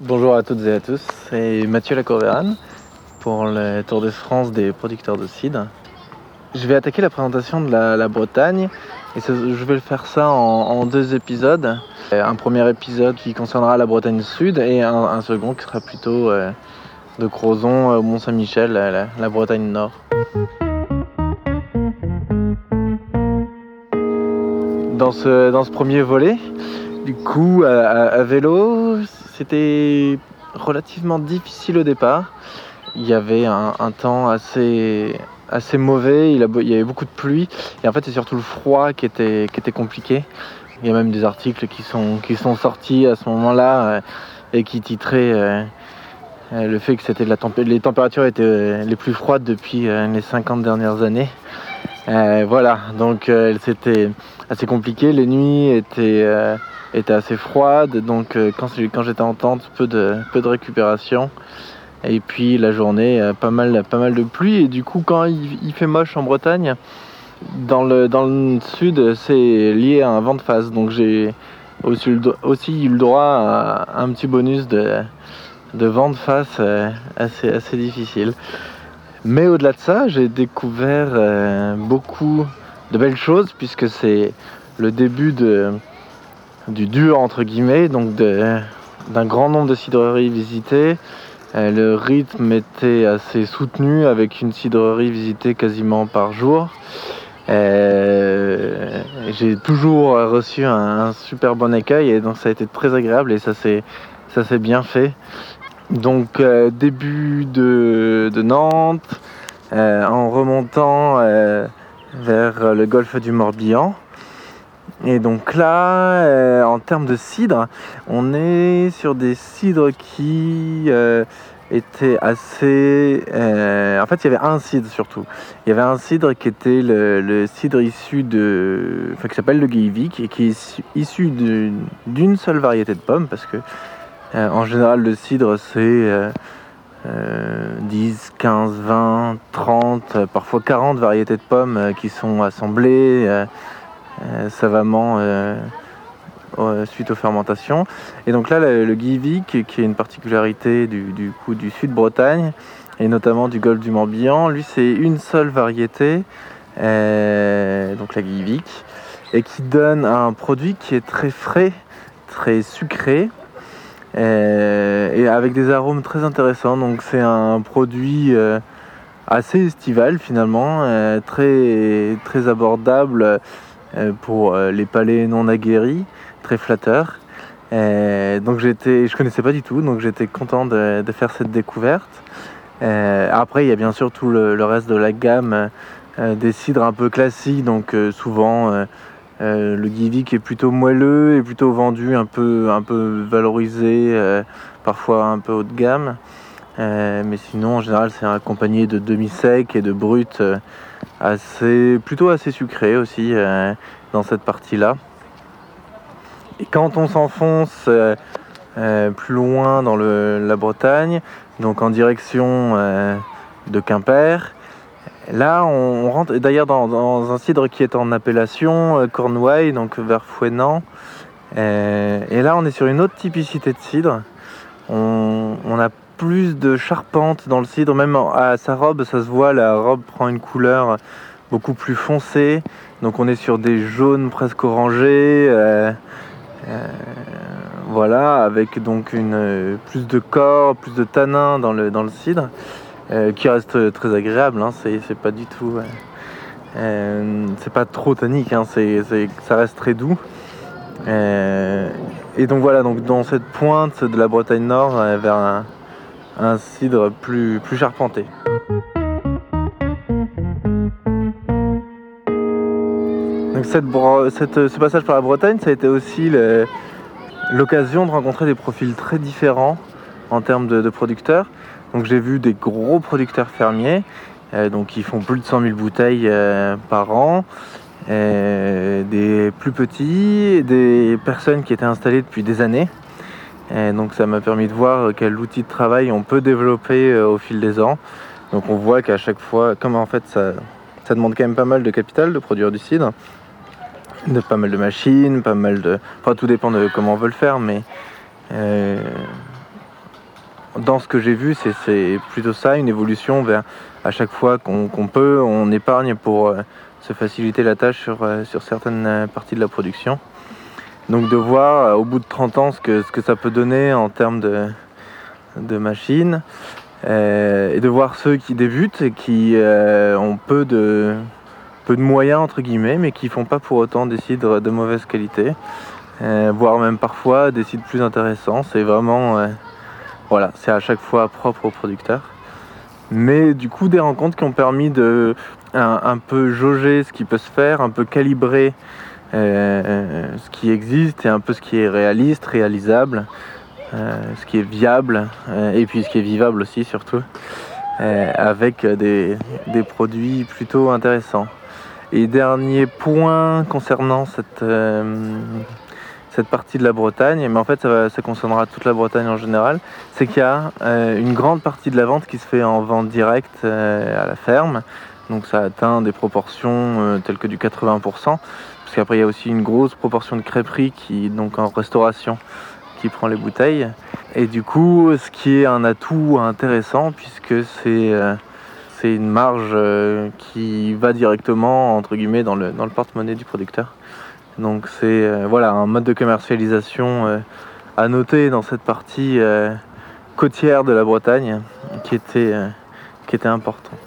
Bonjour à toutes et à tous, c'est Mathieu Lacorvéran pour le Tour de France des producteurs de cidre. Je vais attaquer la présentation de la, Bretagne et je vais faire ça en, deux épisodes. Un premier épisode qui concernera la Bretagne Sud et un, second qui sera plutôt euh, de Crozon au Mont-Saint-Michel, la, Bretagne Nord. Dans ce premier volet, du coup, à vélo, c'était relativement difficile au départ. Il y avait un, temps assez, mauvais, il, y avait beaucoup de pluie. Et en fait, c'est surtout le froid qui était, compliqué. Il y a même des articles qui sont, sortis à ce moment-là euh, et qui titraient euh, euh, le fait que les températures étaient les plus froides depuis les 50 dernières années. Voilà, donc c'était assez compliqué. Les nuits étaient était assez froide, donc euh, quand, j'étais en tente, peu de, récupération. Et puis la journée, euh, pas mal, pas mal de pluie. Et du coup, quand il, fait moche en Bretagne, dans le, dans le sud, c'est lié à un vent de face. Donc j'ai aussi, eu le droit à un petit bonus de, vent de face euh, assez difficile. Mais au-delà de ça, j'ai découvert beaucoup de belles choses puisque c'est le début du dur entre guillemets, donc d'un grand nombre de cidreries visitées. Euh, le rythme était assez soutenu avec une cidrerie visitée quasiment par jour. Euh, j'ai toujours reçu un, super bon écueil et donc ça a été très agréable et ça s'est bien fait. Donc euh, début de, Nantes, en remontant vers le golfe du Morbihan. Et donc là, euh, en termes de cidre, on est sur des cidres qui euh, étaient assez... Euh, en fait, il y avait un cidre surtout. Il y avait un cidre qui était le, cidre issu de... Enfin, qui s'appelle le Guévic et qui est issu d'une seule variété de pommes parce que en général, le cidre, c'est... 10, 15, 20, 30, parfois 40 variétés de pommes qui sont assemblées euh, savamment euh, suite aux fermentations. Et donc là, le, le qui est une particularité du, coup, sud-Bretagne, et notamment du golfe du Morbihan, lui c'est une seule variété, euh, donc la Guivic, et qui donne un produit qui est très frais, très sucré, et avec des arômes très intéressants. Donc c'est un produit assez estival finalement, très, très abordable euh, pour euh, les palais non aguerris, très flatteur. donc j'étais, je connaissais pas du tout, donc j'étais content de, faire cette découverte. Euh, après, il y a bien sûr tout le, reste de la gamme des cidres un peu classiques, donc souvent le Givik est plutôt moelleux et plutôt vendu un peu, un peu valorisé, parfois un peu haut de gamme. mais sinon, en général, c'est accompagné de demi-sec et de brut assez, plutôt assez sucré aussi euh, dans cette partie-là. Et quand on s'enfonce euh, euh, plus loin dans la Bretagne, donc en direction de Quimper, là on, rentre d'ailleurs dans, un cidre qui est en appellation Cornouailles, donc vers Fouenan. et là on est sur une autre typicité de cidre. On, a plus de charpente dans le cidre, même à sa robe, ça se voit, la robe prend une couleur beaucoup plus foncée. Donc on est sur des jaunes presque orangés. Euh, euh, voilà, avec donc plus de corps, plus de tanin dans le, dans le cidre, euh, qui reste très agréable. Hein, c'est pas du tout. c'est pas trop tannique, hein, ça reste très doux. et donc voilà, dans cette pointe de la Bretagne Nord, vers un, cidre plus, plus charpenté. Donc ce passage par la Bretagne, ça a été aussi l'occasion de rencontrer des profils très différents en termes de, producteurs. Donc j'ai vu des gros producteurs fermiers, euh, donc qui font plus de 100 000 bouteilles euh, par an, euh, des plus petits, des personnes qui étaient installées depuis des années, donc ça m'a permis de voir quel outil de travail on peut développer euh, au fil des ans. Donc on voit qu'à chaque fois, comme en fait ça, demande quand même pas mal de capital de produire du cidre, de pas mal de machines, pas mal de. Enfin tout dépend de comment on veut le faire, mais euh, dans ce que j'ai vu, c'est plutôt ça, une évolution vers à chaque fois qu'on peut, on épargne pour euh, se faciliter la tâche sur, euh, sur certaines euh, parties de la production. Donc de voir au bout de 30 ans ce que, ce que ça peut donner en termes de, de machines et de voir ceux qui débutent et qui ont peu de, peu de moyens entre guillemets mais qui font pas pour autant des cidres de mauvaise qualité, voire même parfois des cidres plus intéressants. C'est vraiment voilà, c'est à chaque fois propre au producteur. Mais du coup, des rencontres qui ont permis de un, peu jauger ce qui peut se faire, un peu calibrer euh, ce qui existe et un peu ce qui est réaliste, réalisable, euh, ce qui est viable euh, et puis ce qui est vivable aussi surtout, avec des, produits plutôt intéressants. Et dernier point concernant cette cette partie de la Bretagne, mais en fait ça, concernera toute la Bretagne en général, c'est qu'il y a euh, une grande partie de la vente qui se fait en vente directe euh, à la ferme. Donc ça atteint des proportions euh, telles que du 80%, parce qu'après il y a aussi une grosse proportion de crêperie qui donc en restauration qui prend les bouteilles. Et du coup, ce qui est un atout intéressant puisque c'est une marge qui va directement entre guillemets dans le, dans le porte-monnaie du producteur. Donc c'est euh, voilà un mode de commercialisation euh, à noter dans cette partie euh, côtière de la Bretagne qui était, qui était importante.